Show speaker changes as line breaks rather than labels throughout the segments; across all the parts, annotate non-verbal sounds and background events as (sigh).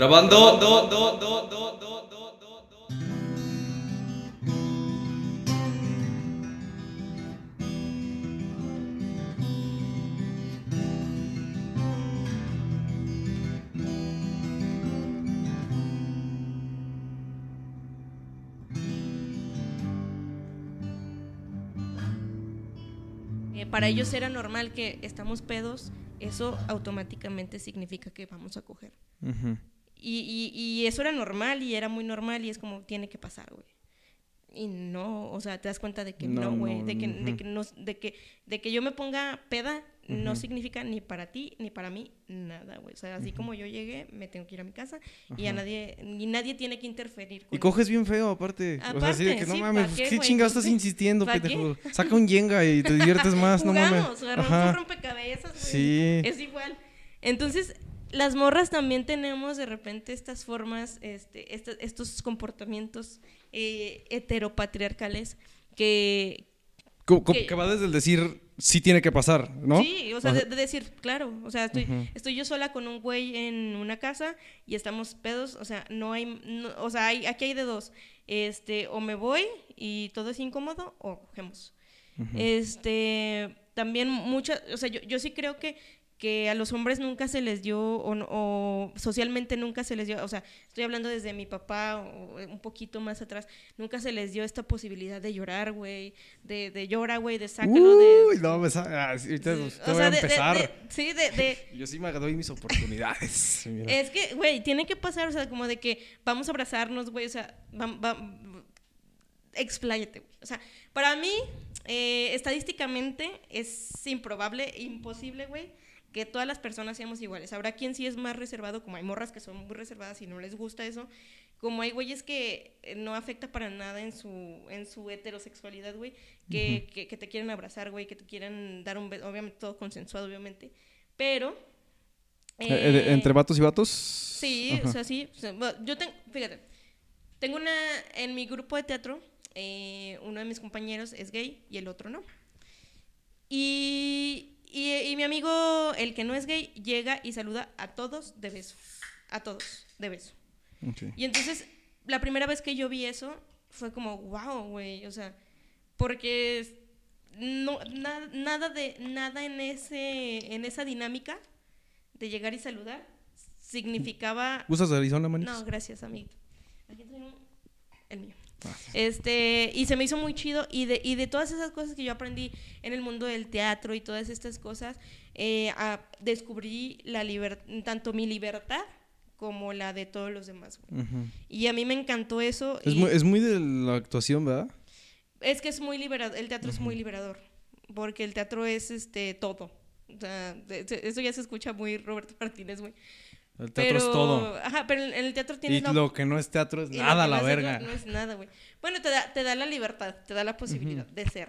Grabando.
Eh, para ellos era normal que estamos pedos, eso automáticamente significa que vamos a coger.
Ujú.
Y, y, y eso era normal y era muy normal y es como tiene que pasar, güey. Y no, o sea, te das cuenta de que
No,
no, güey,
no,
de, que, de,
ujú.
que no, de, que, de que yo me ponga peda no
Ujú.
significa ni para ti ni para mí nada, güey. O sea, así como yo llegué, me tengo que ir a mi casa y a nadie, ni nadie tiene que interferir.
Y
con
coges bien feo, aparte. o sea, así de que
Aparte,
no
sí,
mames,
¿pa'
pues,
qué,
¿qué chingados estás (laughs) insistiendo,
¿Pa'
pendejo? Saca un Jenga y te diviertes (laughs) más, no mames.
Jugamos, rompecabezas, güey.
Sí.
Es igual. Entonces, las morras también tenemos de repente estas formas, este, esta- estos comportamientos eh, heteropatriarcales que... Que-
que va desde el decir, sí tiene que pasar, ¿no?
Sí, o sea, de, de decir, claro, o sea, estoy, estoy yo sola con un güey en una casa y estamos pedos, o sea, no hay, no- o sea, hay, aquí hay de dos, este, o me voy y todo es incómodo o cogemos. Este, también muchas, o sea, yo, yo sí creo que, que a los hombres nunca se les dio, o, no- o socialmente nunca se les dio, o sea, estoy hablando desde mi papá o un poquito más atrás, nunca se les dio esta posibilidad de llorar, güey, de, de llora, güey, de sácalo, de...
Uy, no, me sa- ah, ahorita
Sí,
te voy
sea,
a
de- de-
empezar.
de- sí, de, de- (laughs)
Yo sí me doy mis oportunidades. (laughs) mira.
es que, güey, tiene que pasar, o sea, como de que vamos a abrazarnos, güey, o sea, vam- vam- expláyate, güey. O sea, para mí, eh, estadísticamente es improbable, imposible, güey, que todas las personas seamos iguales. Habrá quien sí es más reservado, como hay morras que son muy reservadas y no les gusta eso, como hay güeyes que eh, no afecta para nada en su, en su heterosexualidad, güey, que, que, que te quieren abrazar, güey, que te quieren dar un beso, obviamente todo consensuado, obviamente, pero...
Eh, eh, ¿Entre vatos y vatos?
Sí,
Ajá.
o sea, sí. o sea, bueno, yo tengo, fíjate, tengo una, en mi grupo de teatro, eh, uno de mis compañeros es gay y el otro no. Y mi amigo, el que no es gay, llega y saluda a todos de beso. A todos de beso. Y entonces, la primera vez que yo vi eso, fue como, wow, güey, o sea, porque no, na- nada, de, nada en, ese, en esa dinámica de llegar y saludar significaba...
¿Usas Arizona, manis?
No, gracias, amiguito. Aquí traigo el mío. Este, y se me hizo muy chido. Y de, y de todas esas cosas que yo aprendí en el mundo del teatro y todas estas cosas, eh, a- descubrí la tanto mi libertad como la de todos los demás. güey. Y a mí me encantó eso.
es,
y
muy, es muy de la actuación, ¿verdad?
es que es muy liberador. El teatro es muy liberador. Porque el teatro es este todo. O sea, eso ya se escucha muy Roberto Martínez, güey.
El teatro es todo.
Ajá, pero en el teatro
Y
tienes la
lo que no es teatro es
Y
nada, la verga.
No, no es nada, güey. Bueno, te da, te da la libertad, te da la posibilidad de ser.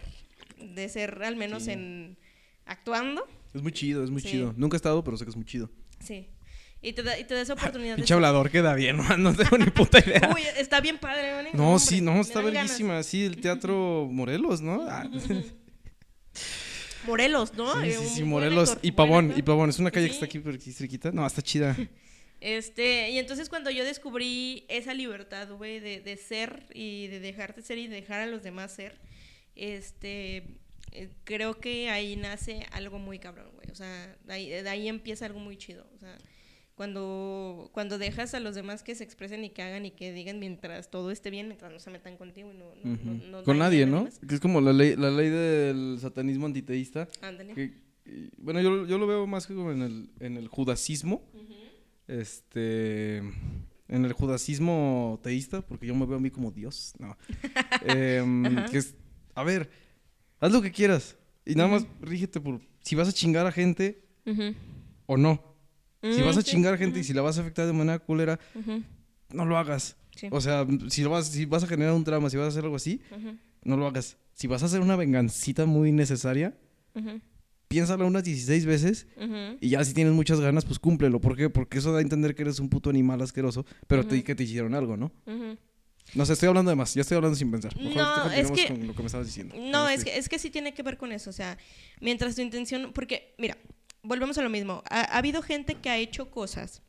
De ser al menos
Sí.
en actuando.
Es muy chido, es muy
Sí.
chido. Nunca he estado, pero sé que es muy chido.
Sí. Y te da, y te da esa oportunidad
Pinche hablador queda bien, ¿no? No tengo ni puta (laughs) idea.
Uy, está bien padre, ¿vale?
No,
hombre,
sí, no, está verguísima. Sí, el teatro (laughs) Morelos, ¿no? Ah,
Morelos, ¿no?
sí,
Eh,
sí,
buen
Morelos. Y Pavón, y Pavón. Es una calle que está aquí, por aquí cerquita. No, está chida. (laughs)
Este, y entonces cuando yo descubrí esa libertad, güey, de, de ser y de dejarte ser y dejar a los demás ser, este, eh, creo que ahí nace algo muy cabrón, güey. O sea, de ahí, de ahí empieza algo muy chido. O sea, cuando, cuando dejas a los demás que se expresen y que hagan y que digan mientras todo esté bien, mientras no se metan contigo y no, no,
Con nadie, ¿no?
más.
Que es como la ley, la ley del satanismo antiteísta.
Ándale.
que- y- bueno, yo, yo lo veo más que como en el, en el judacismo. Este. En el judacismo teísta, porque yo me veo a mí como Dios. No. (laughs) Em,
Ajá.
que es. A ver, haz lo que quieras. Y nada más rígete por si vas a chingar a gente o no. Si
Mm,
vas a
sí.
chingar gente y si la vas a afectar de manera culera, no lo hagas.
Sí.
O sea, si, lo vas, si vas a generar un drama, si vas a hacer algo así, no lo hagas. Si vas a hacer una vengancita muy necesaria,
Ujú.
piénsalo unas 16 veces y ya si tienes muchas ganas, pues cúmplelo. ¿Por qué? Porque eso da a entender que eres un puto animal asqueroso, pero te, que te hicieron algo, ¿no? No sé, estoy hablando de más. Ya estoy hablando sin pensar. Mejor
No, es que-
con lo que me estabas diciendo.
No, es
Este,
que, es que sí tiene que ver con eso. O sea, mientras tu intención. Porque, mira, volvemos a lo mismo. Ha, ha habido gente que ha hecho cosas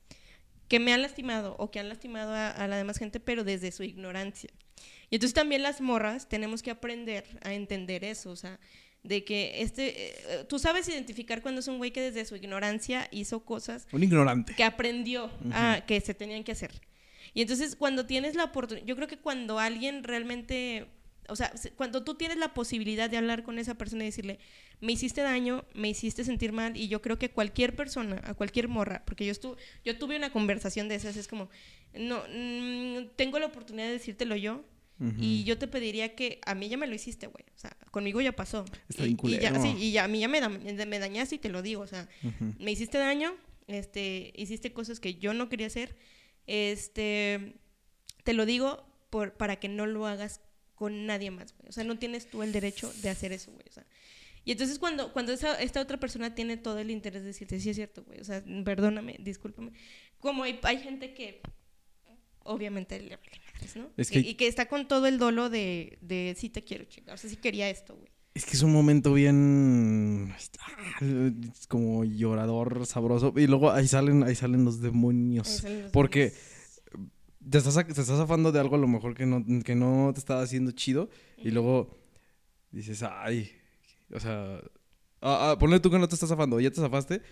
que me han lastimado o que han lastimado a, a la demás gente, pero desde su ignorancia. Y entonces también las morras tenemos que aprender a entender eso, o sea, de que este, eh, tú sabes identificar cuando es un güey que desde su ignorancia hizo cosas
Un ignorante.
que aprendió a que se tenían que hacer. Y entonces cuando tienes la oportunidad, yo creo que cuando alguien realmente, o sea, se- cuando tú tienes la posibilidad de hablar con esa persona y decirle, me hiciste daño, me hiciste sentir mal, y yo creo que cualquier persona, a cualquier morra, porque yo estuve, yo tuve una conversación de esas, es como, no, mm, tengo la oportunidad de decírtelo yo. Y yo te pediría que a mí ya me lo hiciste, güey. O sea, conmigo ya pasó.
Está
y, y ya,
culero.
sí, y ya, a mí ya me, da- me dañaste y te lo digo. O sea, me hiciste daño, este, hiciste cosas que yo no quería hacer, este, te lo digo por, para que no lo hagas con nadie más, güey. O sea, no tienes tú el derecho de hacer eso, güey. O sea, y entonces cuando, cuando esa, esta otra persona tiene todo el interés de decirte, sí es cierto, güey, o sea, perdóname, discúlpame. Como hay, hay gente que obviamente le vale madres, ¿no?
Es que-
y, y que está con todo el dolo de, de sí te quiero, chica, o sea, sí quería esto, güey.
Es que es un momento bien es como llorador, sabroso. Y luego ahí salen, ahí salen los demonios.
Ahí salen los
Porque te estás, te estás zafando de algo a lo mejor que no, que no te estaba haciendo chido. Y luego dices, ay. O sea, ah, ah, ponle tú que no te estás zafando, ya te zafaste.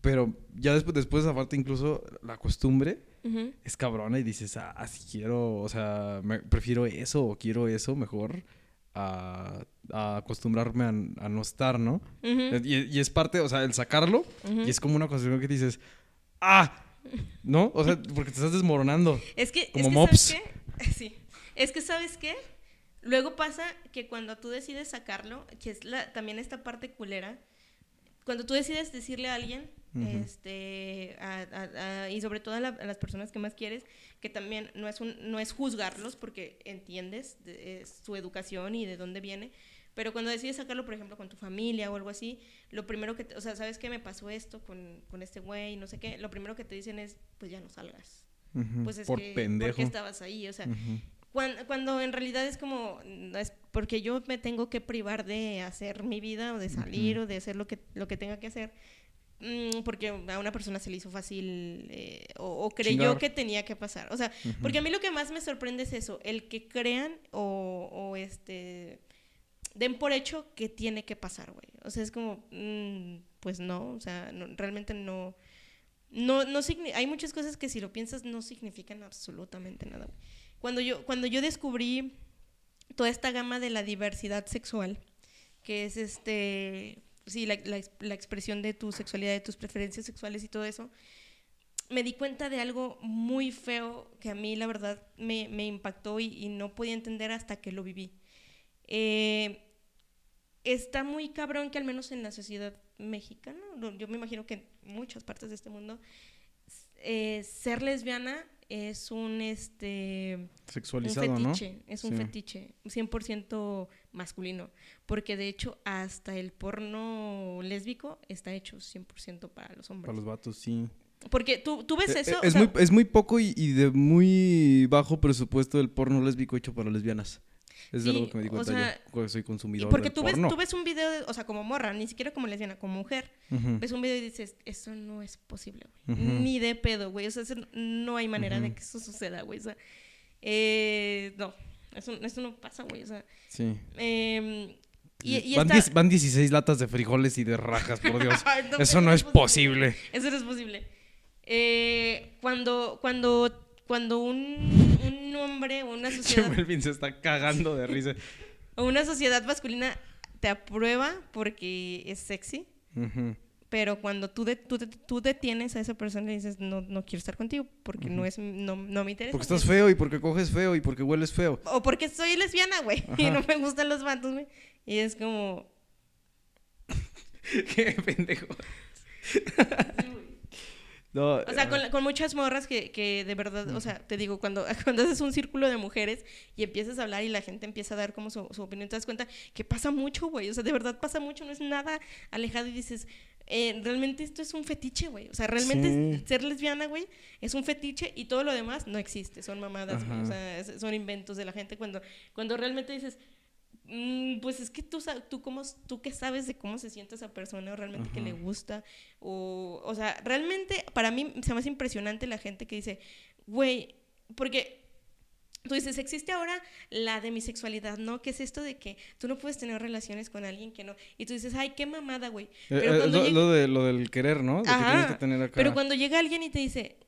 Pero ya después, después de zafarte, incluso la costumbre
Ujú.
es cabrona y dices, ah, si quiero, o sea, me- prefiero eso o quiero eso mejor a, a acostumbrarme a, a no estar, ¿no? Y, y es parte, o sea, el sacarlo y es como una cuestión que dices, ah, ¿no? O sea, porque te estás desmoronando.
Es que,
Como
es que
mops.
¿sabes qué? (laughs) Sí. Es que, ¿sabes qué? Luego pasa que cuando tú decides sacarlo, que es la, también esta parte culera, cuando tú decides decirle a alguien, este, a- a- a- y sobre todo a, la- a las personas que más quieres, que también no es, un, no es juzgarlos porque entiendes de- es su educación y de dónde viene, pero cuando decides sacarlo, por ejemplo, con tu familia o algo así, lo primero que, te- o sea, ¿sabes qué me pasó esto con, con este güey? No sé qué, lo primero que te dicen es, pues ya no salgas
Ujú,
pues es
Por
que,
pendejo.
¿por qué estabas ahí? O sea,
Ujú.
cuando, cuando en realidad es como, no es porque yo me tengo que privar de hacer mi vida o de salir o de hacer lo que, lo que tenga que hacer, mm, porque a una persona se le hizo fácil eh, o, o creyó
Chingar.
que tenía que pasar. O sea, porque a mí lo que más me sorprende es eso, el que crean o, o este den por hecho que tiene que pasar, güey. O sea, es como, mm, pues no, o sea, no- realmente no. No, no hay muchas cosas que si lo piensas no significan absolutamente nada. Cuando yo, cuando yo descubrí toda esta gama de la diversidad sexual, que es este, sí, la, la la expresión de tu sexualidad, de tus preferencias sexuales y todo eso, me di cuenta de algo muy feo que a mí la verdad me, me impactó y, y no podía entender hasta que lo viví. Eh, está muy cabrón que al menos en la sociedad mexicana, yo me imagino que en muchas partes de este mundo, eh, ser lesbiana es un este
Sexualizado,
un
¿no?
fetiche, es un
Sí.
fetiche 100% masculino, porque de hecho hasta el porno lésbico está hecho 100% para los hombres.
Para los vatos, sí.
Porque tú, tú ves
Eh,
eso,
eh,
o
es,
sea,
muy, es muy poco y, y de muy bajo presupuesto el porno lésbico hecho para lesbianas. Es de
Sí,
algo que me di
o
cuenta
sea,
yo, porque soy consumidor
porque tú ves,
porno.
tú ves un video, de- o sea, como morra, ni siquiera como lesbiana, como mujer, ves un video y dices, eso no es posible, güey. Ni de pedo, güey. O sea, no hay manera de
Ujú.
que eso suceda, güey. O sea, eh, no, eso, eso no pasa, güey. O sea,
Sí.
y, y
van,
esta-
diez- van 16 latas de frijoles y de rajas, por (laughs) Dios.
No,
Eso no es posible.
Eso no es posible. Eh, cuando, cuando, cuando un, un hombre o una (laughs) sociedad
Melvin se está cagando de risa. (laughs)
o una sociedad masculina te aprueba porque es sexy, pero cuando tú, de- tú, tú detienes a esa persona y dices, no, no quiero estar contigo porque no, es, no, no me interesa.
Porque estás
güey".
feo y porque coges feo y porque hueles feo.
O porque soy lesbiana, güey, (laughs) y no me gustan los vatos, güey. Y es como...
Qué pendejo. No,
O sea, con, la- con muchas morras que, que de verdad, o sea, te digo, cuando, (laughs) cuando haces un círculo de mujeres y empiezas a hablar y la gente empieza a dar como su, su opinión, te das cuenta que pasa mucho, güey. O sea, de verdad pasa mucho, no es nada alejado y dices, eh, realmente esto es un fetiche, güey. O sea, realmente
Sí.
ser lesbiana, güey, es un fetiche y todo lo demás no existe, son mamadas, güey. O sea, es- son inventos de la gente cuando, cuando realmente dices, mm, pues es que tú, tú, cómo, tú qué sabes de cómo se siente esa persona o realmente que le gusta. O, o sea, realmente para mí se me hace impresionante la gente que dice, güey, porque tú dices, existe ahora la demisexualidad, ¿no? ¿Qué es esto de que tú no puedes tener relaciones con alguien que no? Y tú dices, ay, qué mamada, güey.
Eh,
Pero
eh,
cuando
lo,
llega-
lo de, lo del querer, ¿no? De que
Ajá,
tienes que tener acá.
Pero cuando llega alguien y te dice,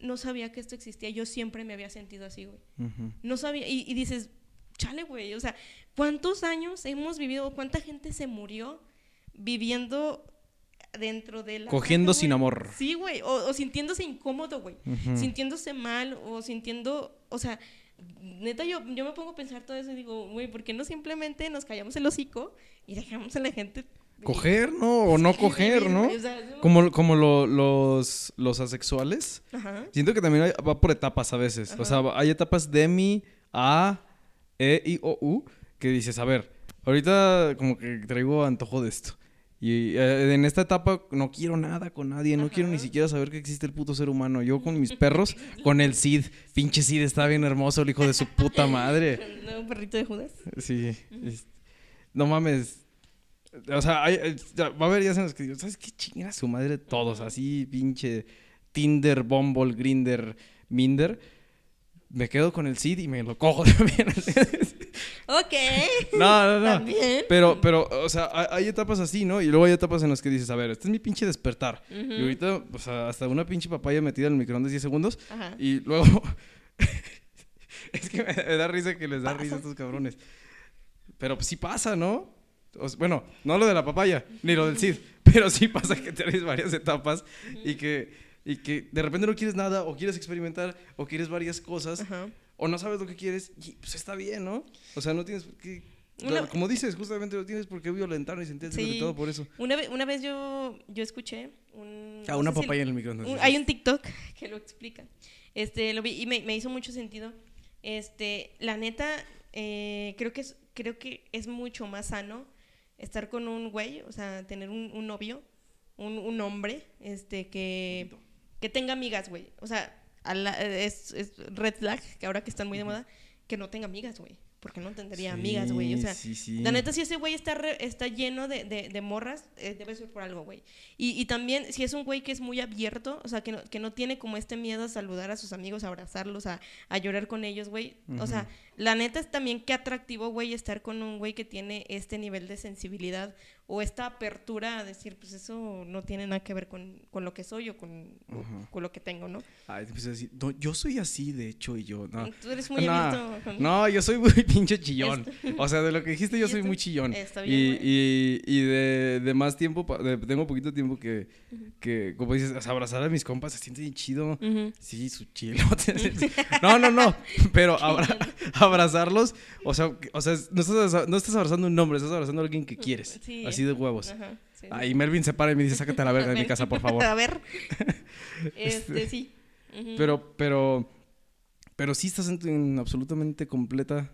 no sabía que esto existía, yo siempre me había sentido así, güey.
Ujú.
No sabía, y, y dices, chale, güey, o sea, ¿cuántos años hemos vivido, cuánta gente se murió viviendo dentro de la...
Cogiendo
casa,
sin amor.
Sí, güey, o, o sintiéndose incómodo, güey, sintiéndose mal, o sintiendo, o sea, neta, yo, yo me pongo a pensar todo eso y digo, güey, ¿por qué no simplemente nos callamos el hocico y dejamos a la gente...
Coger, ¿no? O no
Sí,
coger, ¿no?
güey, o sea, no-
Como, como lo- los, los asexuales.
Ajá.
Siento que también hay- va por etapas a veces. O sea, hay etapas de mi, A, E, I, O, U, que dices, a ver, ahorita como que traigo antojo de esto. Y eh, en esta etapa no quiero nada con nadie, no quiero ni siquiera saber que existe el puto ser humano. Yo con mis (laughs) perros, con el Cid. Pinche Cid está bien hermoso, el hijo de su puta (laughs) madre.
El nuevo perrito de Judas.
Sí. es- no mames. O sea, hay- hay- ya, va a haber días en los que digo, ¿sabes qué chingada su madre todos? Así, pinche Tinder, Bumble, Grinder, Minder. Me quedo con el Cid y me lo cojo (laughs) también.
Ok.
no, no, no.
También.
Pero, pero, o sea, hay, etapas así, ¿no? Y luego hay etapas en las que dices, a ver, este es mi pinche despertar.
Ujú.
Y ahorita, o sea, hasta una pinche papaya metida en el microondas 10 segundos.
Ajá.
Y luego. (laughs) es que me, da risa que les da risa a estos cabrones. Pero pues sí pasa, ¿no? O sea, bueno, no lo de la papaya, ni lo del Cid. Pero sí pasa que tienes varias etapas y que, y que de repente no quieres nada, o quieres experimentar, o quieres varias cosas,
Ajá.
o no sabes lo que quieres, y pues está bien, ¿no? O sea, no tienes.
Una-
Como dices, justamente no tienes por qué violentar ni sentirte
Sí.
violentado por eso.
Una vez, una vez yo, yo escuché un...
Ah,
no
una
si-
papaya en el
un-
dices.
hay un TikTok (laughs) que lo explica. Este, lo vi y me, me hizo mucho sentido. Este, la neta, eh, creo que es, creo que es mucho más sano estar con un güey, o sea, tener un, un novio, un, un hombre, este, que, que tenga amigas, güey. O sea, a la- es, es red flag, que ahora que están muy de moda, que no tenga amigas, güey. Porque no tendría amigas, güey. O sea,
Sí, sí,
la neta, si ese güey está, re- está lleno de, de- de morras, eh, debe ser por algo, güey. Y, y también, si es un güey que es muy abierto, o sea, que no, que no tiene como este miedo a saludar a sus amigos, a abrazarlos, a, a llorar con ellos, güey. O sea, la neta es también qué atractivo, güey, estar con un güey que tiene este nivel de sensibilidad o esta apertura a decir, pues eso no tiene nada que ver con, con lo que soy o con, o
Ajá.
con lo que tengo, ¿no?
Ay, te empiezo a decir, "No, yo soy así, de hecho, y yo, no.
Tú eres muy
No,
abierto.
No, yo soy muy (laughs) pinche chillón. O sea, de lo que dijiste, yo
Y
soy
esto-
muy chillón.
está
y,
bien, güey.
y, y de, de más tiempo, de- tengo poquito tiempo que, que, como dices, o sea, abrazar a mis compas se siente bien chido.
Ujú.
Sí, su chilote. (laughs) No, no, no. Pero abra- (laughs) abrazarlos, o sea, o sea, no estás, no estás abrazando un hombre, estás abrazando a alguien que quieres.
Sí.
Así de huevos.
Ajá, sí, sí.
Ahí Melvin se para y me dice, sácate a la verga de mi (laughs) casa, por favor.
A ver. (laughs) Este, sí. Ujú.
Pero, pero, pero sí estás en, en absolutamente completa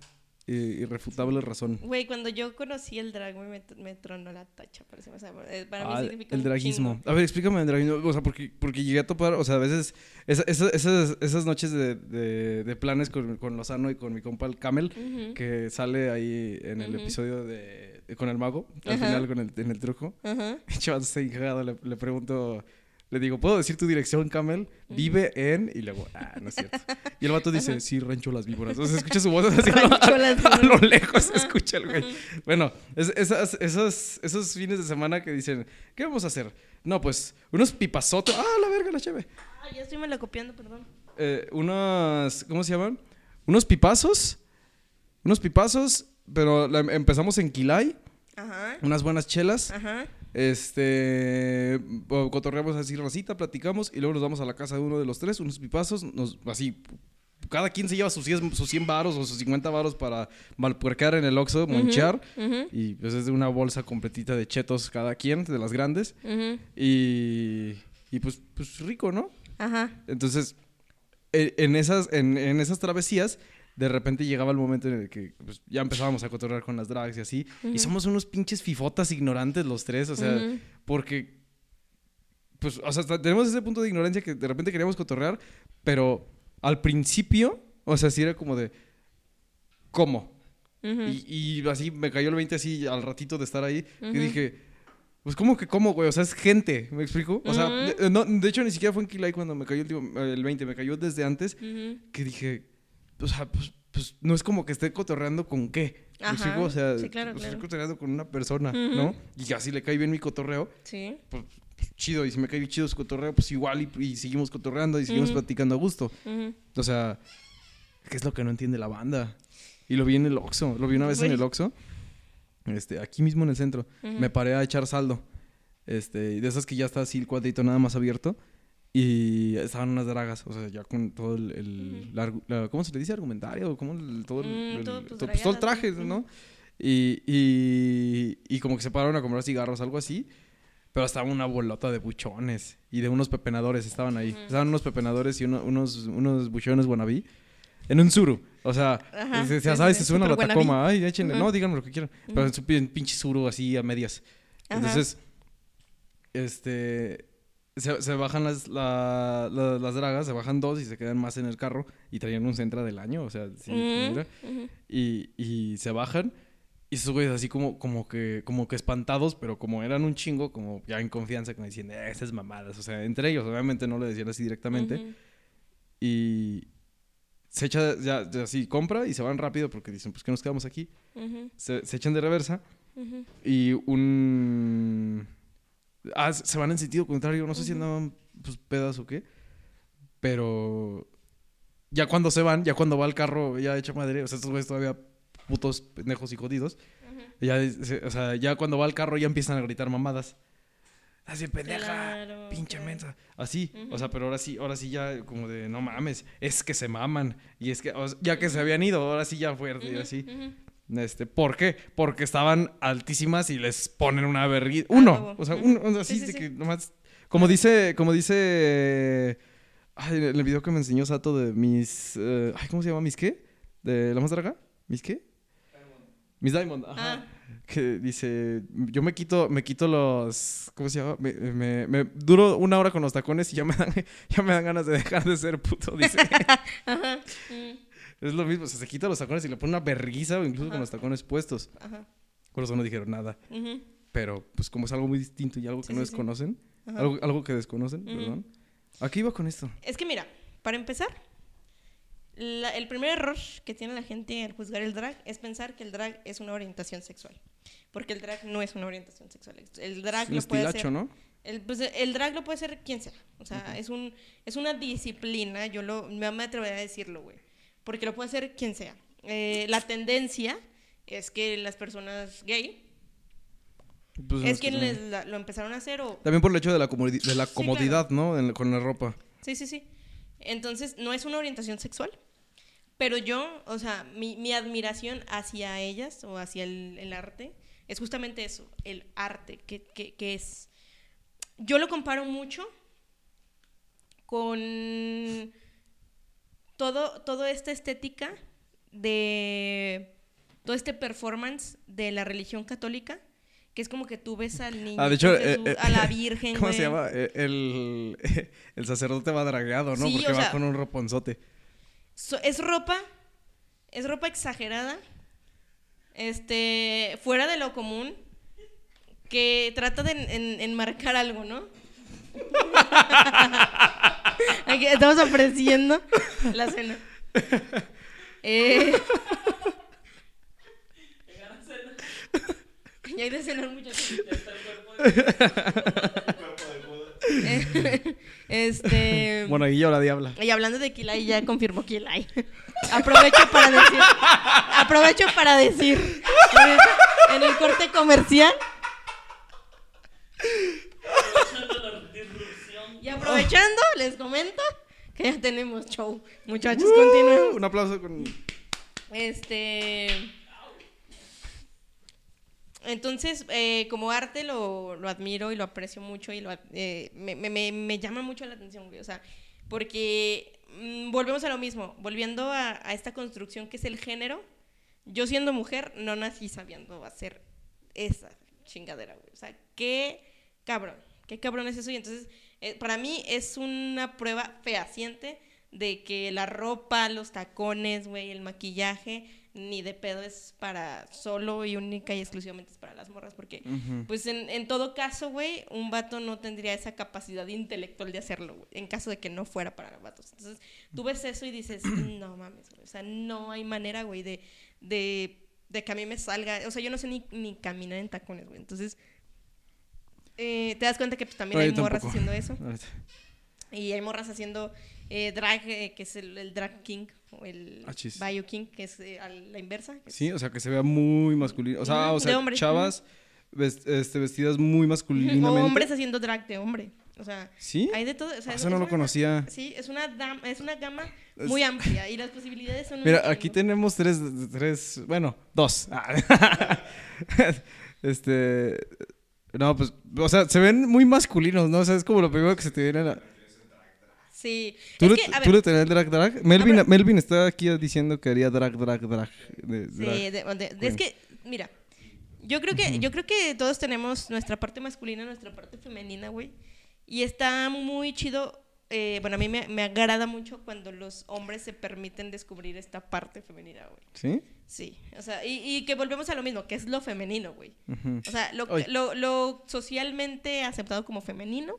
e irrefutable razón.
Güey, cuando yo conocí el drag, me, me tronó la tacha. Parece, o sea, eh, para
Ah,
mí significa
el draguismo. A ver, explícame el draguismo. O sea, porque, porque llegué a topar, o sea, a veces esa- esa- esas, esas noches de, de- de planes con, con Lozano y con mi compa el Camel, que sale ahí en el episodio de, de con el mago, al final con el, en el truco.
Ajá. (laughs)
Chaval, está le, le pregunto, le digo, ¿puedo decir tu dirección, Camel? Vive en... Y luego, ah, no es cierto. Y el vato dice, sí, Rancho Las Víboras. O sea, escucha su voz así
Rancho Las (laughs)
a lo
Víboras.
lejos se escucha el güey. Bueno, es- esas, esos, esos fines de semana que dicen, ¿qué vamos a hacer? No, pues, unos pipazotes. Ah, la verga, la cheve.
Ah, ya estoy me la copiando, perdón.
Eh, unos, ¿cómo se llaman? Unos pipazos. Unos pipazos, pero la- empezamos en Quilay.
Ajá.
Unas buenas chelas.
Ajá.
Este, cotorreamos así racita, platicamos y luego nos vamos a la casa de uno de los tres, unos pipazos, nos, así, cada quien se lleva sus 100, sus 100 varos o sus 50 varos para malpuercar en el Oxxo, monchar y pues es de una bolsa completita de chetos cada quien, de las grandes y, y pues, pues rico, ¿no?
Ajá.
Entonces, e- en esas, en, en esas travesías, de repente llegaba el momento en el que pues, ya empezábamos a cotorrear con las drags y así. Y somos unos pinches fifotas ignorantes los tres, o sea, porque. Pues, o sea, tenemos ese punto de ignorancia que de repente queríamos cotorrear, pero al principio, o sea, sí era como de. ¿Cómo?
Ujú.
y, y así me cayó el 20 así al ratito de estar ahí. Y dije, pues ¿cómo que cómo, güey? O sea, es gente, ¿me explico? O sea, de, no, de hecho ni siquiera fue en Kilay cuando me cayó el, el 20, me cayó desde antes que dije, o sea, pues, pues no es como que esté cotorreando con qué. ¿Me
Ajá.
explico? O sea,
Sí, claro,
pues,
claro.
estoy cotorreando con una persona. ¿no? Y así le cae bien mi cotorreo,
Sí.
pues, pues, chido. Y si me cae bien chido su cotorreo, pues igual y, y seguimos cotorreando y seguimos
Ujú.
platicando a gusto. O sea, ¿qué es lo que no entiende la banda? Y lo vi en el Oxxo, lo vi una vez en el Oxxo, este, aquí mismo en el centro. Me paré a echar saldo. Este, de esas que ya está así el cuadrito nada más abierto. Y estaban unas dragas, o sea, ya con todo el... el- la la- ¿Cómo se le dice? Argumentario, ¿cómo el- todo el...
Mm,
el-
todo, pues,
to- pues, todo el traje,
¿no?
Y, y, y como que se pararon a comprar cigarros, algo así. Pero estaba una bolota de buchones y de unos pepenadores estaban ahí. Estaban unos pepenadores y uno- unos, unos buchones wannabe en un suru. O sea,
Ajá,
ya
sí,
sabes,
sí,
se suben a la Tacoma. Ay, échenle. No, díganme lo que quieran. Pero en su pin- pinche suru así a medias. Entonces, este... Se, se bajan las, la- la- las dragas, se bajan dos y se quedan más en el carro. Y traían un centra del año, o sea, sí,
Ujú.
mira. Y, y se bajan. Y esos güeyes así como, como, que, como que espantados, pero como eran un chingo, como ya en confianza, como diciendo, eh, esas mamadas. O sea, entre ellos, obviamente no le decían así directamente. Y se echa, ya, ya así, compra y se van rápido porque dicen, pues que nos quedamos aquí. Se, se echan de reversa y un... Ah, se van en sentido contrario, no sé si andaban pues pedas o qué, pero ya cuando se van, ya cuando va el carro ya hecho madre, o sea, estos güeyes todavía putos pendejos y jodidos, ya, o sea, ya cuando va el carro ya empiezan a gritar mamadas. Así, pendeja,
Claro,
pinche
claro.
mensa. Así, o sea, pero ahora sí, ahora sí ya como de, no mames, es que se maman. Y es que, o sea, ya que se habían ido, ahora sí ya fuerte así. Este, ¿por qué? Porque estaban altísimas y les ponen una vergüenza. Uno,
huevo.
o sea, uno, así
Sí, sí,
de
sí.
que nomás. Como dice, como dice. Ay, el video que me enseñó Sato de mis. eh, ay, ¿cómo se llama? ¿Mis qué? ¿De la más draga? ¿Mis qué? Mis Diamond, ajá.
Ah.
Que dice, yo me quito, me quito los, ¿cómo se llama? Me, me, me- duro una hora con los tacones y ya me dan, (laughs) ya me dan ganas de dejar de ser puto, dice. (laughs)
Ajá. Mm.
Es lo mismo, o sea, se quita los tacones y le pone una berguiza o incluso con los tacones puestos.
Ajá.
Por eso no dijeron nada. Pero, pues, como es algo muy distinto y algo que
Sí,
no
sí,
desconocen, algo, algo que desconocen, perdón. Aquí iba con esto.
Es que mira, para empezar, la- el primer error que tiene la gente al juzgar el drag es pensar que el drag es una orientación sexual. Porque el drag no es una orientación sexual. El drag
Es un
lo puede hacer.
¿no?
El, pues, el drag lo puede ser quien sea. O sea, es, un, es una disciplina. Yo lo, me atrevería a decirlo, güey. Porque lo puede hacer quien sea. Eh, la tendencia es que las personas gay
Pues,
es quienes la- lo empezaron a hacer o
También por el hecho de la, comodi- de la
Sí,
comodidad, ¿no? En- con la ropa.
Sí, sí, sí. Entonces, no es una orientación sexual, pero yo, o sea, mi, mi admiración hacia ellas o hacia el, el arte es justamente eso, el arte, que, que- que es... Yo lo comparo mucho con todo, toda esta estética de todo este performance de la religión católica, que es como que tú ves al niño,
Ah, de hecho,
Jesús,
eh, eh,
a la (laughs) Virgen,
¿Cómo se llama? Eh, El, (laughs) el sacerdote va dragueado, ¿no?
Sí,
Porque va
sea-
con un roponzote.
So- es ropa, es ropa exagerada, este, fuera de lo común, que trata de en- en- enmarcar algo, ¿no? (laughs) (laughs) Aquí estamos ofreciendo la cena. Eh, ya hay de cenar muchachos. Eh, este.
Monaguillo la diabla.
Y hablando de Kilay, ya confirmó Kilay. Aprovecho para decir. Aprovecho para decir. En el corte comercial. Y aprovechando, les comento que ya tenemos show. Muchachos,
Uh,
continuemos.
Un aplauso con...
Este. Entonces, eh, como arte lo, lo admiro y lo aprecio mucho y lo, eh, me, me- me- me llama mucho la atención, güey. O sea, porque mm, volvemos a lo mismo, volviendo a, a esta construcción que es el género. Yo siendo mujer no nací sabiendo hacer esa chingadera, güey. O sea, qué cabrón, qué cabrón es eso. Y entonces, eh, para mí es una prueba fehaciente de que la ropa, los tacones, güey, el maquillaje ni de pedo es para solo y única y exclusivamente es para las morras, porque pues en, en todo caso, güey, un vato no tendría esa capacidad intelectual de hacerlo, güey, en caso de que no fuera para vatos. Entonces, tú ves eso y dices, (clears throat) no mames, güey, o sea, no hay manera, güey, de, de, de que a mí me salga, o sea, yo no sé ni, ni caminar en tacones, güey, entonces... eh, te das cuenta que pues, también hay morras
tampoco.
haciendo eso. (laughs) Y hay morras haciendo eh, drag, eh, que es el, el drag king, o el
Ah, chis.
bio king, que es a la inversa.
Sí, o sea, que se vea muy masculino. O sea, o sea chavas este, vestidas muy masculinamente. (laughs)
O hombres haciendo drag de hombre. O sea,
¿Sí?
hay de todo. O sea,
Ah,
es-
eso no lo
una-
conocía.
Sí, es una, es una gama
Es-
muy (laughs) amplia y las posibilidades son...
Mira, aquí tenemos tres, tres, bueno, dos. Ah. este, no, pues, o sea, se ven muy masculinos, ¿no? O sea, es como lo primero que se te viene a la...
Sí.
¿Tú,
es
le,
que, a
tú
ver,
le tenías drag drag? Melvin,
pero-
Melvin está aquí diciendo que haría drag drag drag. de-
sí,
drag.
de- de- de-
Queen.
es que, mira, yo creo que, yo creo que todos tenemos nuestra parte masculina, nuestra parte femenina, güey. Y está muy chido. eh, bueno, a mí me, me agrada mucho cuando los hombres se permiten descubrir esta parte femenina, güey.
¿Sí?
Sí, o sea, y, y que volvemos a lo mismo, que es lo femenino, güey. O sea, lo, lo, lo socialmente aceptado como femenino,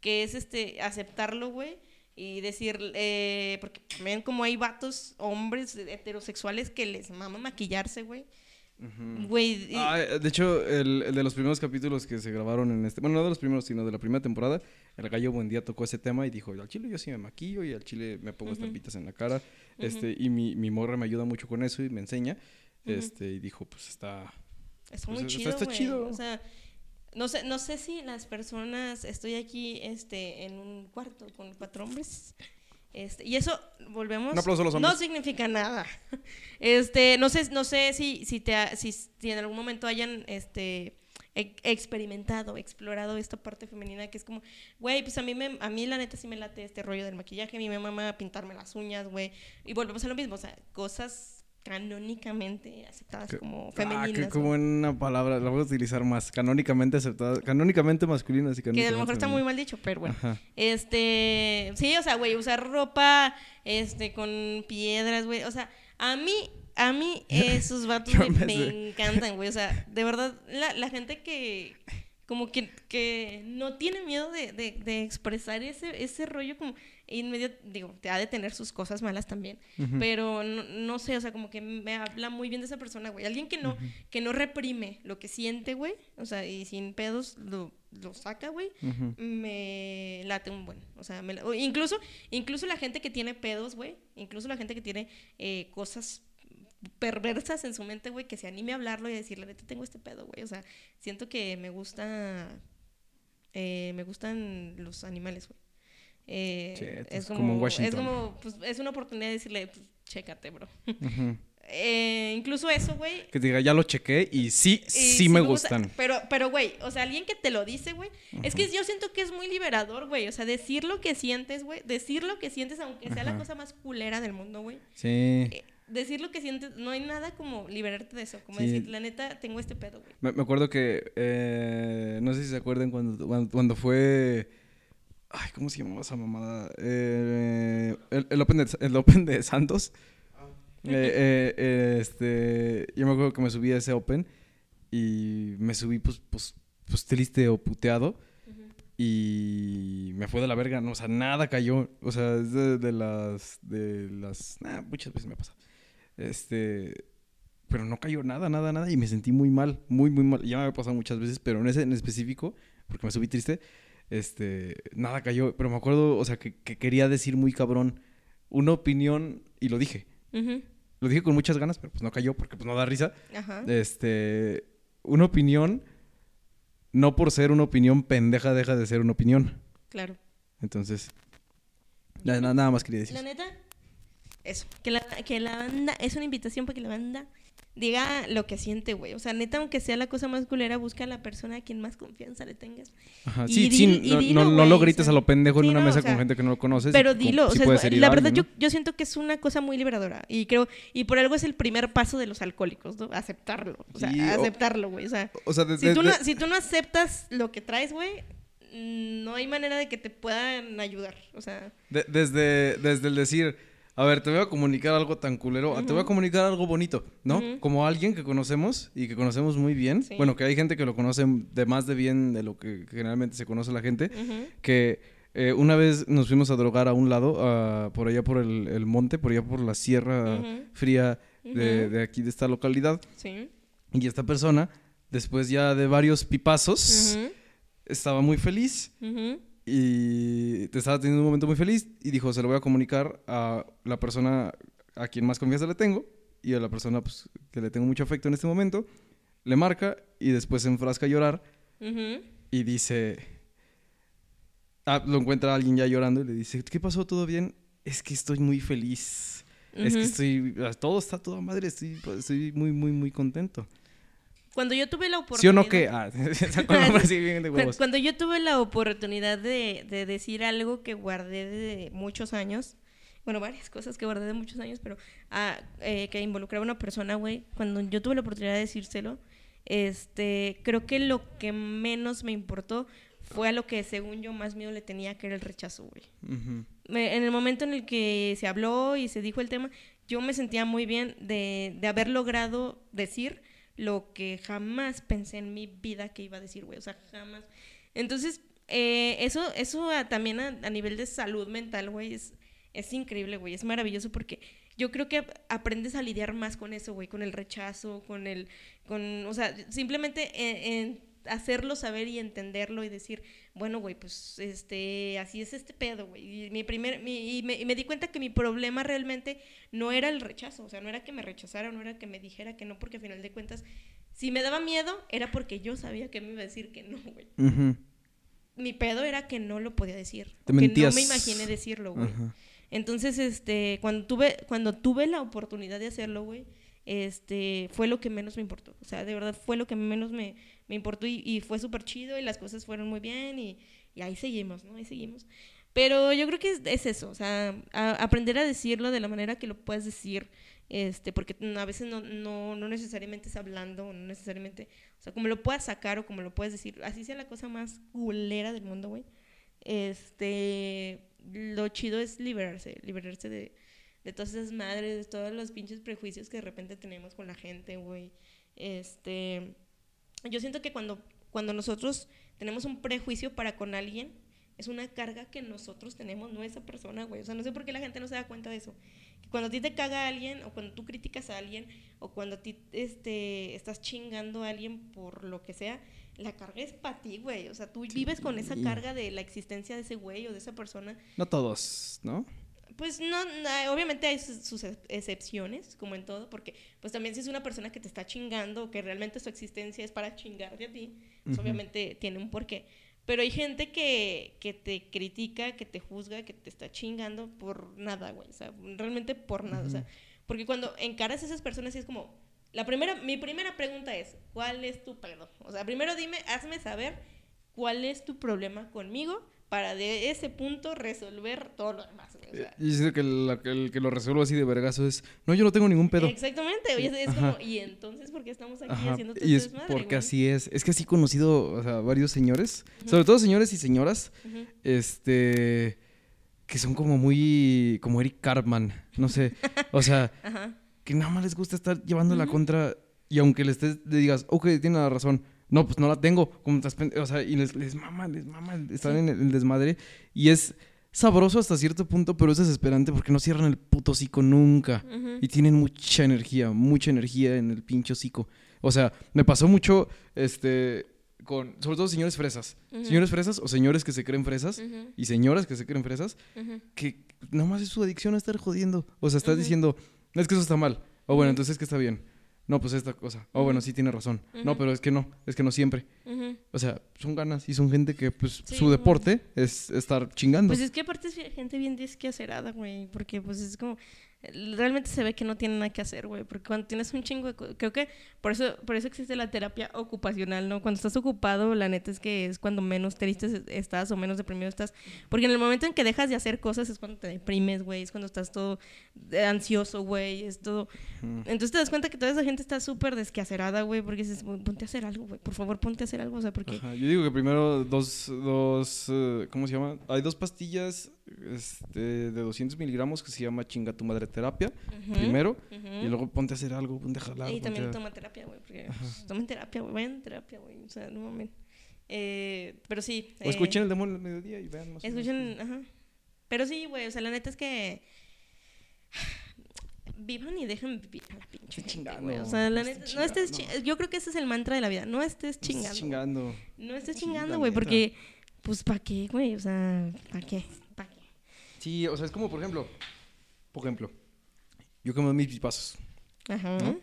que es este aceptarlo, güey, y decir, eh, porque también como hay vatos, hombres heterosexuales que les mama maquillarse, güey.
Ujú.
Güey, y-
Ah, de hecho, el, el de los primeros capítulos que se grabaron en este, bueno, no de los primeros, sino de la primera temporada, el gallo buen día tocó ese tema y dijo, al chile yo sí me maquillo y al chile me pongo
Ujú.
estampitas en la cara, Este, y mi, mi morra me ayuda mucho con eso y me enseña, este, y dijo, pues está,
está
pues,
muy chido,
está chido.
O sea, no sé, no sé si las personas, estoy aquí este, en un cuarto con cuatro hombres. Este, y eso, volvemos.
Un aplauso a los
No
hombres.
significa nada. (laughs) Este, no sé, no sé si, si, te ha- si, si en algún momento hayan este, e- experimentado, explorado esta parte femenina que es como, güey, pues a mí, me, a mí la neta sí me late este rollo del maquillaje, a mí me mama pintarme las uñas, güey. Y volvemos a lo mismo, o sea, cosas canónicamente aceptadas
Que-
como
ah,
femeninas.
que
¿no?
como una palabra, la voy a utilizar más, canónicamente aceptada, canónicamente masculina, así
Que a lo
canónicamente
mejor está muy mal dicho, pero bueno.
Ajá.
Este, sí, o sea, güey, usar ropa, este, con piedras, güey. O sea, a mí, a mí (laughs) esos (laughs) vatos
me
encantan, güey. O sea, (laughs) de verdad, la, la gente que, como que, que no tiene miedo de, de, de expresar ese, ese rollo como inmediato, digo, te ha de tener sus cosas malas también, pero no, no sé, o sea, como que me habla muy bien de esa persona, güey. Alguien que no, que no reprime lo que siente, güey, o sea, y sin pedos lo, lo saca, güey me late un buen. O sea, me incluso, incluso la gente que tiene pedos, güey. Incluso la gente que tiene eh, cosas perversas en su mente, güey, que se anime a hablarlo y a neta, tengo este pedo, güey. O sea, siento que me gusta. eh, me gustan los animales, güey. Eh,
Sí,
es
es como
como,
en
es
Washington.
como, pues, es una oportunidad de decirle, pues, chécate, bro. (laughs) Eh, incluso eso, güey,
Que te diga, ya lo chequé y sí,
y
sí, me
gusta,
gustan.
Pero, pero, güey, o sea, alguien que te lo dice, güey. Es que yo siento que es muy liberador, güey. O sea, decir lo que sientes, güey. Decir lo que sientes, aunque sea la cosa más culera del mundo, güey.
Sí.
Eh, decir lo que sientes, no hay nada como liberarte de eso. Como
Sí.
decir, la neta, tengo este pedo, güey.
Me, me acuerdo que, eh, no sé si se acuerdan cuando, cuando, cuando fue, ay, ¿cómo se llamaba esa mamada? Eh, el, el Open de, el Open de Santos. Eh, eh, eh, este, yo me acuerdo que me subí a ese Open y me subí pues, pues, pues triste o puteado y me fue de la verga, ¿no? O sea, nada cayó. O sea, es de, de las, de las, ah, muchas veces me pasa. Este, pero no cayó nada, nada, nada y me sentí muy mal, muy, muy mal. Ya me había pasado muchas veces, pero en ese en específico, porque me subí triste, este, nada cayó. Pero me acuerdo, o sea, que, que quería decir muy cabrón una opinión y lo dije. Lo dije con muchas ganas, pero pues no cayó porque pues no da risa.
Ajá.
Este, una opinión, no por ser una opinión pendeja, deja de ser una opinión.
Claro.
Entonces, nada, nada más quería decir.
La neta, eso. Que la, que la banda, es una invitación para que la banda diga lo que siente, güey. O sea, neta, aunque sea la cosa más culera, busca a la persona a quien más confianza le tengas.
Ajá,
y
Sí,
di-
sí,
y
no,
dilo,
no, lo
o
grites
sea,
a lo pendejo en
sí,
una
no,
mesa
o sea,
con gente que no lo conoces.
Pero
y
dilo, o sea, la verdad
alguien,
yo, yo siento que es una cosa muy liberadora y creo, y por algo es el primer paso de los alcohólicos, ¿no? Aceptarlo, o sea,
Sí, o-
aceptarlo, güey, o sea.
O de-
si,
de-
tú no,
de-
si tú no aceptas lo que traes, güey, no hay manera de que te puedan ayudar, o sea,
de- desde, desde el decir, a ver, te voy a comunicar algo tan culero, te voy a comunicar algo bonito, ¿no?
Ujú.
Como alguien que conocemos y que conocemos muy bien.
Sí.
Bueno, que hay gente que lo conoce de más de bien de lo que generalmente se conoce la gente.
Ujú.
Que eh, una vez nos fuimos a drogar a un lado, ah, por allá por el, el monte, por allá por la sierra fría de, de aquí, de esta localidad.
Sí.
Y esta persona, después ya de varios pipazos, estaba muy feliz. Y te estaba teniendo un momento muy feliz y dijo, se lo voy a comunicar a la persona a quien más confianza le tengo y a la persona pues, que le tengo mucho afecto en este momento. Le marca y después se enfrasca a llorar y dice... Ah, lo encuentra alguien ya llorando y le dice, ¿qué pasó? ¿Todo bien? Es que estoy muy feliz. Es que estoy... Todo está toda madre. Estoy, estoy muy, muy, muy contento.
Cuando yo tuve la oportunidad.
¿Sí o no que? Ah. (laughs) (laughs)
Cuando yo tuve la oportunidad de, de decir algo que guardé de muchos años, bueno, varias cosas que guardé de muchos años, pero ah, eh, que involucraba a una persona, güey, cuando yo tuve la oportunidad de decírselo, este, creo que lo que menos me importó fue a lo que según yo más miedo le tenía, que era el rechazo, güey. En el momento en el que se habló y se dijo el tema, yo me sentía muy bien de, de haber logrado decir lo que jamás pensé en mi vida que iba a decir, güey. O sea, jamás. Entonces, eh, eso, eso también a, nivel de salud mental, güey, es, es increíble, güey. Es maravilloso porque yo creo que ap- aprendes a lidiar más con eso, güey, con el rechazo, con el, con, o sea, simplemente en, en hacerlo saber y entenderlo y decir, bueno, güey, pues, este, así es este pedo, güey. Y mi primer, mi- y, me, y me di cuenta que mi problema realmente no era el rechazo, o sea, no era que me rechazara, no era que me dijera que no, porque al final de cuentas, si me daba miedo, era porque yo sabía que me iba a decir que no, güey.
Ujú.
Mi pedo era que no lo podía decir,
Te
que no me imaginé decirlo, güey. Entonces, este, cuando tuve, cuando tuve la oportunidad de hacerlo, güey, este, fue lo que menos me importó. O sea, de verdad fue lo que menos me, me importó y, y fue súper chido y las cosas fueron muy bien y, y ahí seguimos, ¿no? Ahí seguimos. Pero yo creo que es, es eso, o sea, aprender a decirlo de la manera que lo puedes decir, este, porque a veces no, no, no necesariamente es hablando, no necesariamente, o sea, como lo puedas sacar o como lo puedes decir, así sea la cosa más culera del mundo, güey. Este, lo chido es liberarse, liberarse de, de todas esas madres, de todos los pinches prejuicios que de repente tenemos con la gente, güey. Este, yo siento que cuando, cuando nosotros tenemos un prejuicio para con alguien, es una carga que nosotros tenemos, no esa persona, güey. O sea, no sé por qué la gente no se da cuenta de eso. Que cuando a ti te caga alguien, o cuando tú criticas a alguien, o cuando a ti este, estás chingando a alguien por lo que sea, la carga es para ti, güey. O sea, tú vives con esa
Sí.
carga de la existencia de ese güey o de esa persona.
No todos, ¿no?
Pues no, obviamente hay sus, sus ex- excepciones, como en todo, porque pues también si es una persona que te está chingando que realmente su existencia es para chingarte a ti, pues obviamente tiene un porqué. Pero hay gente que, que te critica, que te juzga, que te está chingando por nada, güey. O sea, realmente por nada. O sea, porque cuando encaras a esas personas sí es como, la primera, mi primera pregunta es, ¿cuál es tu pedo? O sea, primero dime, hazme saber cuál es tu problema conmigo para de ese punto resolver todo lo demás. O sea,
Y dice que la- el que lo resuelvo así de vergazo es, no, yo no tengo ningún pedo.
Exactamente, güey, es, como, y entonces, ¿por qué estamos aquí
Ajá,
haciendo todo
Y
este
es
desmadre,
porque
güey?
así es. Es que así he conocido, o sea, varios señores, sobre todo señores y señoras, este, que son como muy, como Eric Cartman, no sé, o sea, (laughs)
Ajá.
que nada más les gusta estar llevando la contra y aunque le estés, le digas, ok, tiene la razón, no, pues no la tengo, como estás, o sea, y les, les mama, les mama, están
Sí.
en el, el desmadre y es sabroso hasta cierto punto, pero es desesperante porque no cierran el puto hocico nunca. Y tienen mucha energía, mucha energía en el pinche hocico. O sea, me pasó mucho, este, con, sobre todo señores fresas. Señores fresas o señores que se creen fresas y señoras que se creen fresas, que nada más es su adicción a estar jodiendo. O sea, estás diciendo, "No, es que eso está mal. O bueno, entonces es que está bien. No, pues esta cosa. O bueno, sí tiene razón. No, pero es que no, es que no siempre. O sea, son ganas y son gente que, pues,
Sí,
su deporte es estar chingando.
Pues es que aparte es gente bien desquacerada, güey, porque pues es como realmente se ve que no tienen nada que hacer, güey, porque cuando tienes un chingo de creo que por eso por eso existe la terapia ocupacional, ¿no? Cuando estás ocupado, la neta es que es cuando menos triste es- estás o menos deprimido estás, porque en el momento en que dejas de hacer cosas es cuando te deprimes, güey, es cuando estás todo ansioso, güey, es todo entonces te das cuenta que toda esa gente está súper desquacerada, güey, porque dices, ponte a hacer algo, güey, por favor, ponte a hacer algo, o sea, porque
Ajá, Yo digo que primero dos, dos, eh, ¿cómo se llama? Hay dos pastillas este, de 200 miligramos que se llama chinga tu madre terapia, primero, y luego ponte a hacer algo, ponte a jalar.
Y también
a-
toma terapia, güey, porque pues, tomen terapia, güey, vayan a terapia, güey, o sea, no mames. Eh, pero sí.
O escuchen el demonio al mediodía y vean más.
Escuchen, ajá. Pero sí, güey, o sea, la neta es que vivan y dejen vivir a la pinche gente,
chingando,
güey. O sea, la
no
neta, no estés
chingando.
chi- yo creo que ese es el mantra de la vida, no estés chingando. No estés chingando, güey, porque pues ¿para qué, güey? O sea, ¿para qué?
Sí, o sea, es como, por ejemplo, por ejemplo, yo que me doy mis pipazos.
Ajá.
¿No?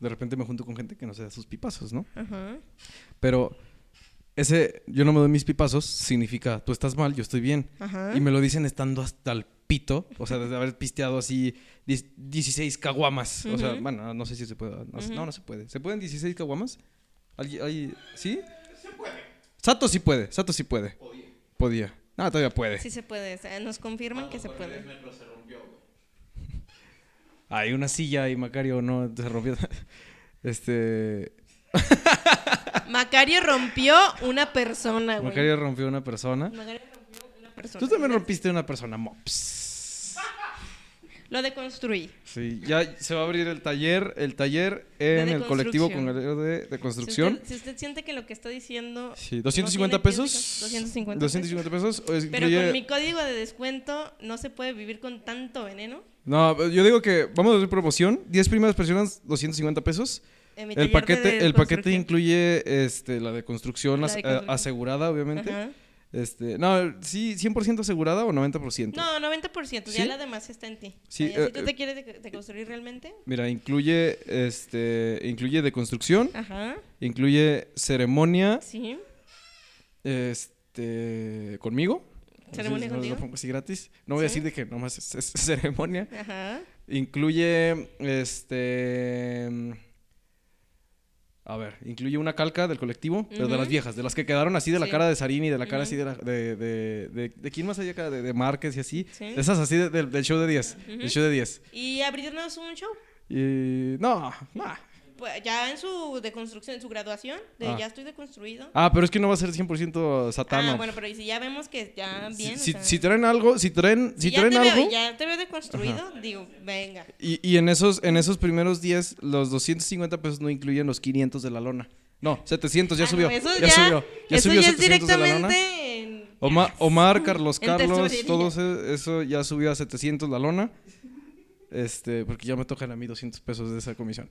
De repente me junto con gente que no se da sus pipazos, ¿no?
Ajá.
Pero ese yo no me doy mis pipazos significa tú estás mal, yo estoy bien.
Ajá.
Y me lo dicen estando hasta el pito, o sea, desde haber pisteado así 10 16 caguamas. O sea, bueno, no sé si se puede. No, no, no se puede. ¿Se pueden 16 caguamas? ¿Alguien- hay- ¿Sí? Se puede. Sato sí puede, Sato sí puede. Podía. Podía. Ah, todavía puede.
Sí se puede, nos confirman que se puede. (laughs)
Hay una silla y Macario no se rompió. (laughs) Este. (laughs)
Macario rompió una persona, güey.
Macario rompió una persona.
Macario rompió una persona.
Tú también rompiste una persona, mops.
Lo deconstruí.
Sí, ya se va a abrir el taller, el taller en el colectivo con de, de
Si
construcción.
usted, si usted siente que lo que está diciendo.
Sí,
no
250
tiene pies ni
pesos.
ca- 250
250 pesos.
Pero
incluye-
con mi código de descuento no se puede vivir con tanto veneno.
No, yo digo que vamos a hacer promoción. 10 primeras personas, 250 pesos. El
de
paquete, el paquete incluye este, la de construcción
La
as-
de
eh,
construcción.
asegurada, obviamente.
Ajá.
Este, no, sí, 100% asegurada o 90%.
No, 90%.
¿Sí?
Ya la demás está en ti.
Sí,
ya
eh,
si tú te quieres de- deconstruir realmente.
Mira, incluye este, incluye de construcción,
Ajá.
incluye ceremonia,
Sí.
este, conmigo.
¿Ceremonia
Así,
contigo?
lo pongo así gratis. No voy a decir de que nomás es, es (laughs) ceremonia.
Ajá.
Incluye, este... A ver, incluye una calca del colectivo, pero de las viejas, de las que quedaron así de la
Sí.
cara de Sarini, de la cara así de, la- de, de, de, de quién más allá acá, de, de Márquez y así.
Sí.
Esas así de- del- show de 10,
Ujú.
del show de 10.
Y abrirnos un show.
Y... No, no.
Ya en su deconstrucción, en su graduación, de
Ah.
ya estoy deconstruido.
Ah, pero es que no va a ser 100% satano.
Ah, bueno, pero si ya vemos que ya
Si-
bien. o
si,
sea,
si traen algo, si traen, si
ya
traen
te
algo...
Veo, ya te veo deconstruido, digo, venga.
Y, y en esos en esos primeros 10, los 250 pesos no incluyen los 500 de la lona. No, 700, ya
Ah,
subió.
no, eso
ya, subió. Ya
eso
subió
ya es
700 de la lona.
directamente.
Omar, Omar, (laughs) Carlos Carlos, e- eso ya subió a 700 la lona. Este, porque ya me tocan a mí 200 pesos de esa comisión.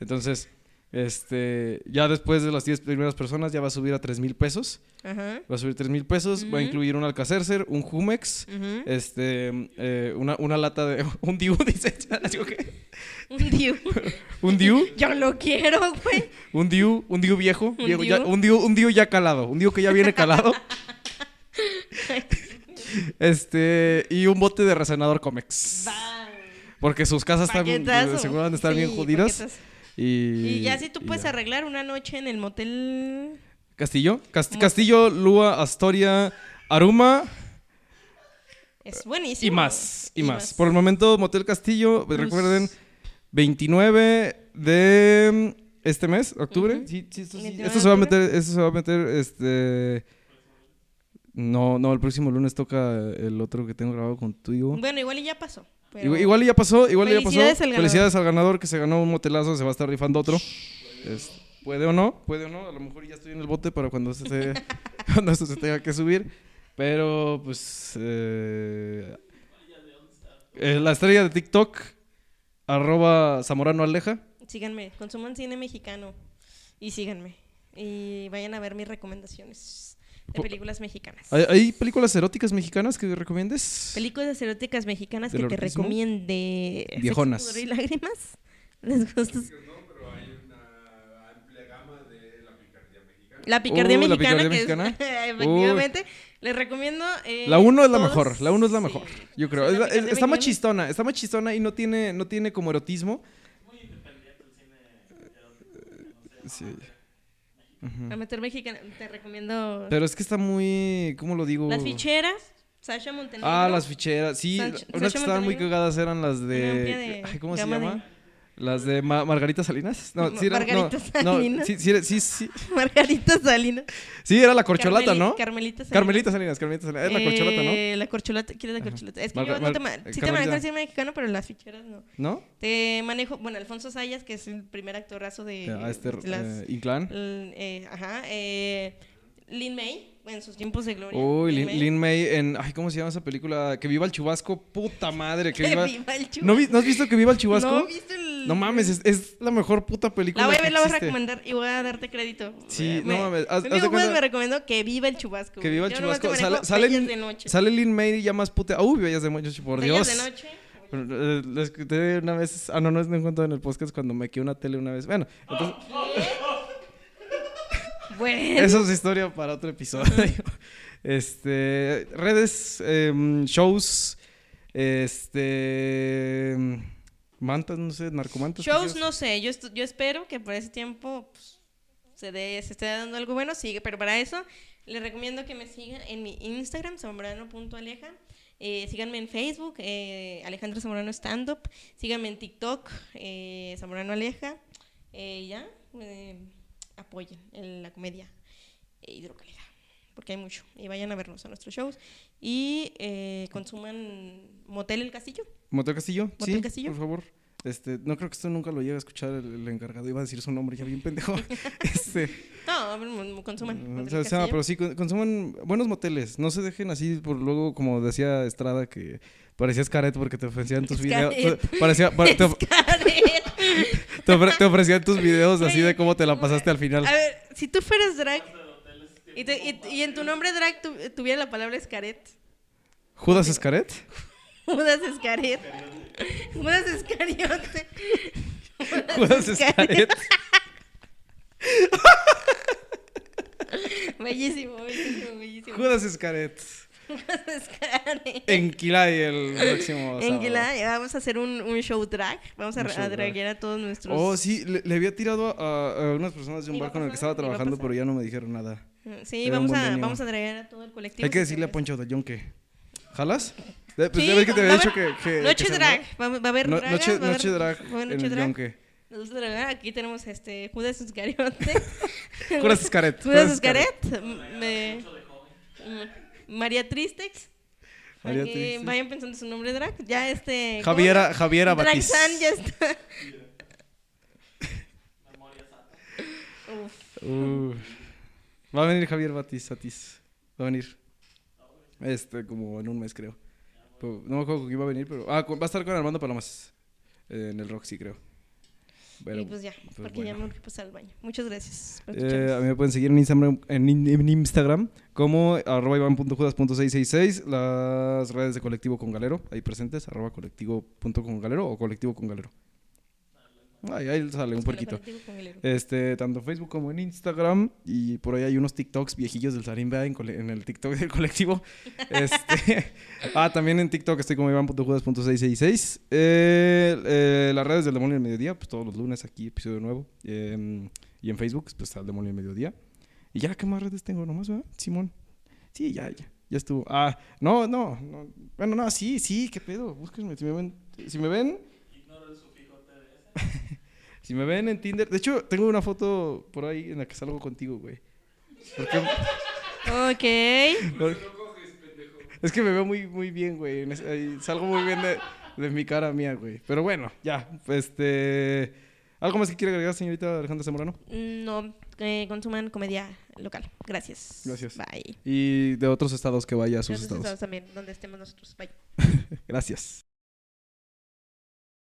Entonces, este, ya después de las 10 primeras personas ya va a subir a 3 mil pesos.
Ajá.
Va a subir 3 mil pesos, va a incluir un Alcacercer, un Jumex, este, eh, una, una lata de, (laughs) un Diu, dice, (laughs) (laughs)
Un Diu.
un Diu,
Yo lo quiero, güey.
un Diu, un Diu viejo,
¿Un
viejo, ya-
Diu?
un Diu, un Diu ya calado, un Diu que ya viene calado. este, y un bote de resanador Comex. Porque sus casas están, seguro estar bien jodidas.
paquetazo.
Y,
Y ya si tú puedes
ya.
arreglar una noche en el motel.
Castillo, Cast- Castillo, Lua, Astoria, Aruma
Es buenísimo.
y más, y, más. Por el momento, Motel Castillo, pues, recuerden, 29 de este mes, octubre.
Ujú.
Sí, sí, esto, sí.
29
Esto
de
se va a meter, esto se va a meter, este... No, no, el próximo lunes toca el otro que tengo grabado contigo.
Bueno, igual y ya pasó. Pero-
Igual, ya pasó, igual ya pasó.
Felicidades al ganador.
Felicidades al ganador que se ganó un motelazo, se va a estar rifando otro. Es- puede o no, puede o no, a lo mejor ya estoy en el bote para cuando se (laughs) cuando se tenga que subir. Pero pues eh, eh, la estrella de TikTok, arroba Zamorano Aleja.
Síganme, consuman cine mexicano. Y síganme. Y vayan a ver mis recomendaciones de películas mexicanas.
¿Hay, hay películas eróticas mexicanas que recomiendes?
Películas eróticas mexicanas
¿Del
que te recomiende.
Viejonas.
Y lágrimas. (laughs) ¿Les gusta? La picardía
Uh, la
mexicana,
picardía
que es-
mexicana. (laughs)
efectivamente. Les recomiendo. eh,
La 1 es la mejor, la 1 es la
sí.
mejor, yo creo.
Sí,
Es
la
la- es- está más chistona, está más chistona y no tiene, no tiene como erotismo. Sí. Ujú.
A meter mexicana. Te recomiendo.
Pero es que está muy, ¿cómo lo digo?
Las ficheras. Sasha Montenegro.
Ah, las ficheras. Sí, unas que estaban muy cagadas eran las de...
de
Ay, ¿Cómo se
de-
llama? Las de Ma- Margarita Salinas. No, sí era,
Margarita
no,
Salinas.
No, sí, sí, sí, sí. (laughs)
Margarita Salinas.
Sí, era la corcholata,
Carmeli-
¿no?
Carmelita Salinas.
Carmelita Salinas, Carmelita Salinas. Es la corcholata, ¿no?
Eh, La corcholata, ¿quién es la
Ajá.
corcholata? Es que yo no te
Mar-
ma-
eh,
sí te manejo el cine mexicano, pero las ficheras no.
¿No?
Te manejo, bueno, Alfonso Sayas, que es el primer actorazo de,
Ah, este,
las...
eh, Inclán.
eh, ajá. Eh, Lin May, en sus tiempos de gloria.
Uy, Lin,
May.
Lin May en. Ay, ¿cómo se llama esa película? Que viva el chubasco. Puta madre, que (laughs)
Que
viva.
viva el chubasco.
¿No, vi- ¿no has visto que viva el (laughs) chubasco?
No, ¿viste el-
No mames, es, es la mejor puta película.
La voy a ver, la voy a recomendar y voy a darte crédito.
Sí, no
me-
mames, haz-
mi amigo
cuenta-
me recomendó que viva el chubasco.
Que viva el
Yo
chubasco. Sale, sale,
Bellas de noche.
sale Lin May ya más puta. Uy, bellas de noche, por
Bellas
Dios.
de noche.
Eh, Les conté una vez. Ah, no, no es en cuento en el podcast cuando me quedé una tele una vez. Bueno, entonces,
Bueno.
eso es historia para otro episodio. Este. Redes, em, shows. Este. Mantas, no sé, narcomantas. ¿qué
Shows no sé, yo, yo espero que por ese tiempo pues, se, dé- se esté dando algo bueno, sigue, pero para eso les recomiendo que me sigan en mi Instagram, zamorano.aleja, eh, síganme en Facebook, eh, Alejandro Zamorano Stand Up, síganme en TikTok, eh, Zamorano Aleja, eh, ya, eh, apoyen en la comedia hidrocálida, porque hay mucho, y vayan a vernos a nuestros shows, y eh, consuman Motel El Castillo.
Motel Castillo,
Motel
sí,
Castillo.
por favor. Este, no creo que esto nunca lo llegue a escuchar el, el encargado. Iba a decir su nombre, ya bien pendejo. (laughs) este,
No, consuman.
o
Motel
sea,
El
o sea, pero sí, con- consuman buenos moteles. No se dejen así por luego, como decía Estrada, que parecías caret porque te ofrecían tus videos. Parecía, (laughs) pa- te, (laughs) te ofre- te ofrecían tus videos así de cómo te la pasaste al final.
A ver, si tú fueras drag y, te- y- y en tu nombre drag tu- tuviera la palabra escaret.
¿Judas Escaret? (laughs)
Judas Escaret. Judas Escariote.
Judas Escaret.
Bellísimo, bellísimo, bellísimo.
Judas Escaret. En Quilay el próximo
En
sábado.
Quilay, vamos a hacer un, un show drag. Vamos a, a
drag.
draguear a todos nuestros.
Oh, sí, le, le había tirado a, a unas personas de un bar con el que estaba trabajando, pero ya no me dijeron nada.
Sí,
Era un
vamos a, vamos a draguear a todo el colectivo.
Hay que decirle a Poncho de Jong que. ¿Jalas? Eh, Pues
Sí,
ya ves que te había dicho que.
Noche
que
drag. Va, va a haber
No-
dragas,
noche,
va a haber-
noche drag
va a haber
en
noche drag. Aquí tenemos este Judas Iscariote.
Judas (laughs) Escaret.
Judas Iscaret. me- mm, María Tristex.
María Tristex.
Vayan pensando su nombre drag. Ya este. ¿cómo
Javiera,
se-
Javiera Batiz.
Dragsan ya está. Uf.
Va a venir Javier Batiz, Batiz. Va a venir. Este, como en un mes, creo. No me acuerdo con quién va a venir, pero. Ah, va a estar con Armando Palomas. en el Roxy, creo. Pero,
y pues ya,
pues
porque ya me urge pasar al baño. Muchas gracias.
Eh, a mí me pueden seguir en Instagram, en, en Instagram como arroba iván.judas.666, las redes de Colectivo con Galero, ahí presentes, arroba colectivo.congalero o colectivo con Galero. Ahí, ahí sale un
héroe.
Este, tanto Facebook como en Instagram. Y por ahí hay unos TikToks viejillos del Sarimba en, en el TikTok del colectivo. (laughs) Este, ah, también en TikTok estoy como Iván.judas.666. Eh, eh, las redes del Demonio del Mediodía, pues todos los lunes aquí, episodio nuevo. Eh, y en Facebook, pues está el Demonio del Mediodía. Y ya, ¿qué más redes tengo? Nomás, ¿verdad? Simón. Sí, ya, ya. Ya estuvo. Ah, no, no, no. Bueno, no, sí, sí, qué pedo. Búsquenme. Si me ven. Si me ven. (laughs) Si me ven en Tinder. De hecho, tengo una foto por ahí en la que salgo contigo, güey. Porque-
Ok.
es que me veo muy, muy bien, güey. Salgo muy bien de, de mi cara mía, güey. Pero bueno, ya. Este. ¿Algo más que quiere agregar, señorita Alejandra Zamorano?
No, eh, consuman comedia local. Gracias.
Gracias.
Bye.
Y de otros estados que vaya a sus
Gracias
estados.
estados también, donde estemos nosotros. Bye. (laughs)
Gracias.